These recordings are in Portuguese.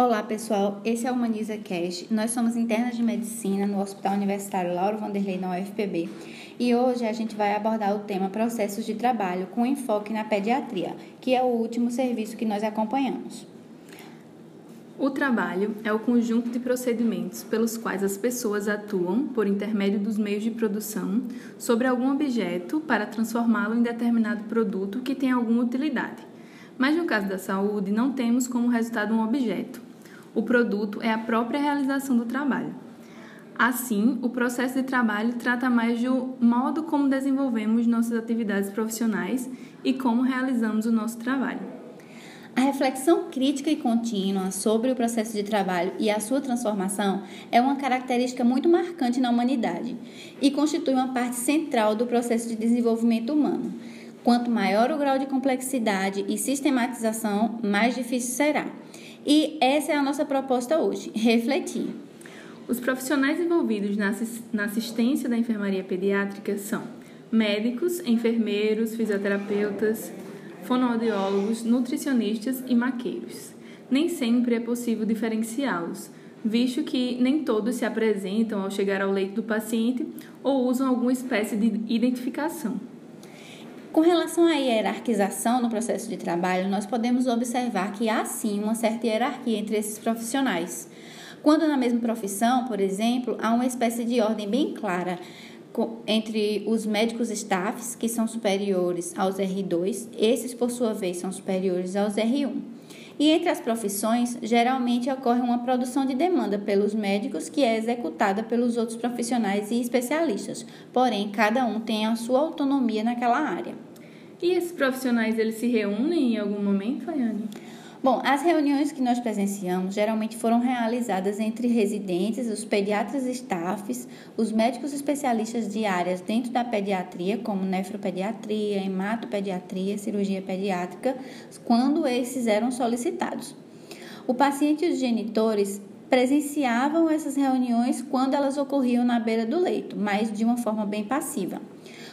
Olá pessoal, esse é o Humaniza Cash. Nós somos internas de medicina no Hospital Universitário Lauro Vanderlei na UFPB e hoje a gente vai abordar o tema processos de trabalho com enfoque na pediatria, que é o último serviço que nós acompanhamos. O trabalho é o conjunto de procedimentos pelos quais as pessoas atuam, por intermédio dos meios de produção, sobre algum objeto para transformá-lo em determinado produto que tem alguma utilidade. Mas no caso da saúde, não temos como resultado um objeto, o produto é a própria realização do trabalho. Assim, o processo de trabalho trata mais do modo como desenvolvemos nossas atividades profissionais e como realizamos o nosso trabalho. A reflexão crítica e contínua sobre o processo de trabalho e a sua transformação é uma característica muito marcante na humanidade e constitui uma parte central do processo de desenvolvimento humano. Quanto maior o grau de complexidade e sistematização, mais difícil será. E essa é a nossa proposta hoje: refletir. Os profissionais envolvidos na assistência da enfermaria pediátrica são médicos, enfermeiros, fisioterapeutas, fonoaudiólogos, nutricionistas e maqueiros. Nem sempre é possível diferenciá-los, visto que nem todos se apresentam ao chegar ao leito do paciente ou usam alguma espécie de identificação. Com relação à hierarquização no processo de trabalho, nós podemos observar que há sim uma certa hierarquia entre esses profissionais. Quando na mesma profissão, por exemplo, há uma espécie de ordem bem clara entre os médicos staffs, que são superiores aos R2, esses por sua vez são superiores aos R1. E entre as profissões, geralmente ocorre uma produção de demanda pelos médicos que é executada pelos outros profissionais e especialistas. Porém, cada um tem a sua autonomia naquela área. E esses profissionais, eles se reúnem em algum momento, Ayane? Bom, as reuniões que nós presenciamos geralmente foram realizadas entre residentes, os pediatras staffs, os médicos especialistas de áreas dentro da pediatria, como nefropediatria, hematopediatria, cirurgia pediátrica, quando esses eram solicitados. O paciente e os genitores presenciavam essas reuniões quando elas ocorriam na beira do leito, mas de uma forma bem passiva.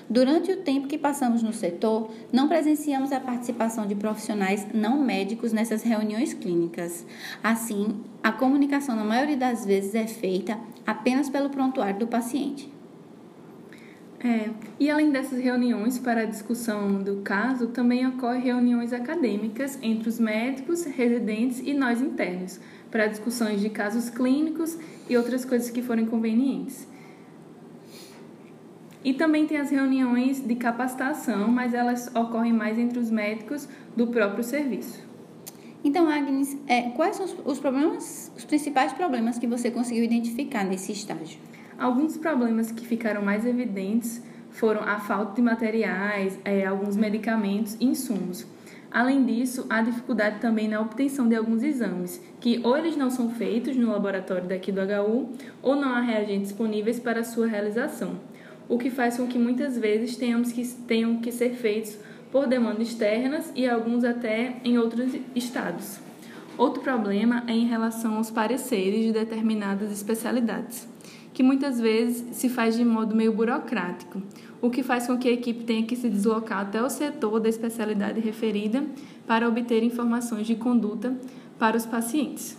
Durante o tempo que passamos no setor, não presenciamos a participação de profissionais não médicos nessas reuniões clínicas. Assim, a comunicação, na maioria das vezes, é feita apenas pelo prontuário do paciente. É, e além dessas reuniões para a discussão do caso, também ocorrem reuniões acadêmicas entre os médicos, residentes e nós internos, para discussões de casos clínicos e outras coisas que forem convenientes. E também tem as reuniões de capacitação, mas elas ocorrem mais entre os médicos do próprio serviço. Então, Agnes, é, quais são os problemas, os principais problemas que você conseguiu identificar nesse estágio? Alguns problemas que ficaram mais evidentes foram a falta de materiais, é, alguns medicamentos e insumos. Além disso, há dificuldade também na obtenção de alguns exames, que ou eles não são feitos no laboratório daqui do HU, ou não há reagentes disponíveis para sua realização o que faz com que muitas vezes tenhamos que, tenham que ser feitos por demandas externas e alguns até em outros estados. Outro problema é em relação aos pareceres de determinadas especialidades, que muitas vezes se faz de modo meio burocrático, o que faz com que a equipe tenha que se deslocar até o setor da especialidade referida para obter informações de conduta para os pacientes.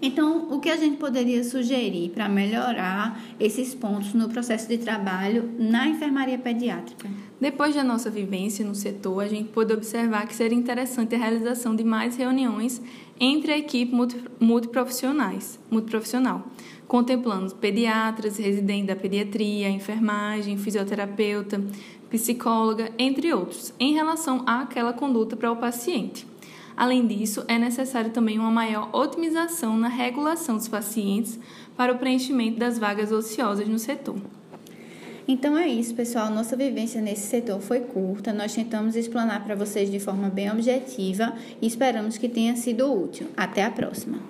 Então, o que a gente poderia sugerir para melhorar esses pontos no processo de trabalho na enfermaria pediátrica? Depois da nossa vivência no setor, a gente pôde observar que seria interessante a realização de mais reuniões entre a equipe multiprofissionais, multiprofissional, contemplando pediatras, residentes da pediatria, enfermagem, fisioterapeuta, psicóloga, entre outros, em relação àquela conduta para o paciente. Além disso, é necessário também uma maior otimização na regulação dos pacientes para o preenchimento das vagas ociosas no setor. Então é isso, pessoal. Nossa vivência nesse setor foi curta. Nós tentamos explanar para vocês de forma bem objetiva e esperamos que tenha sido útil. Até a próxima!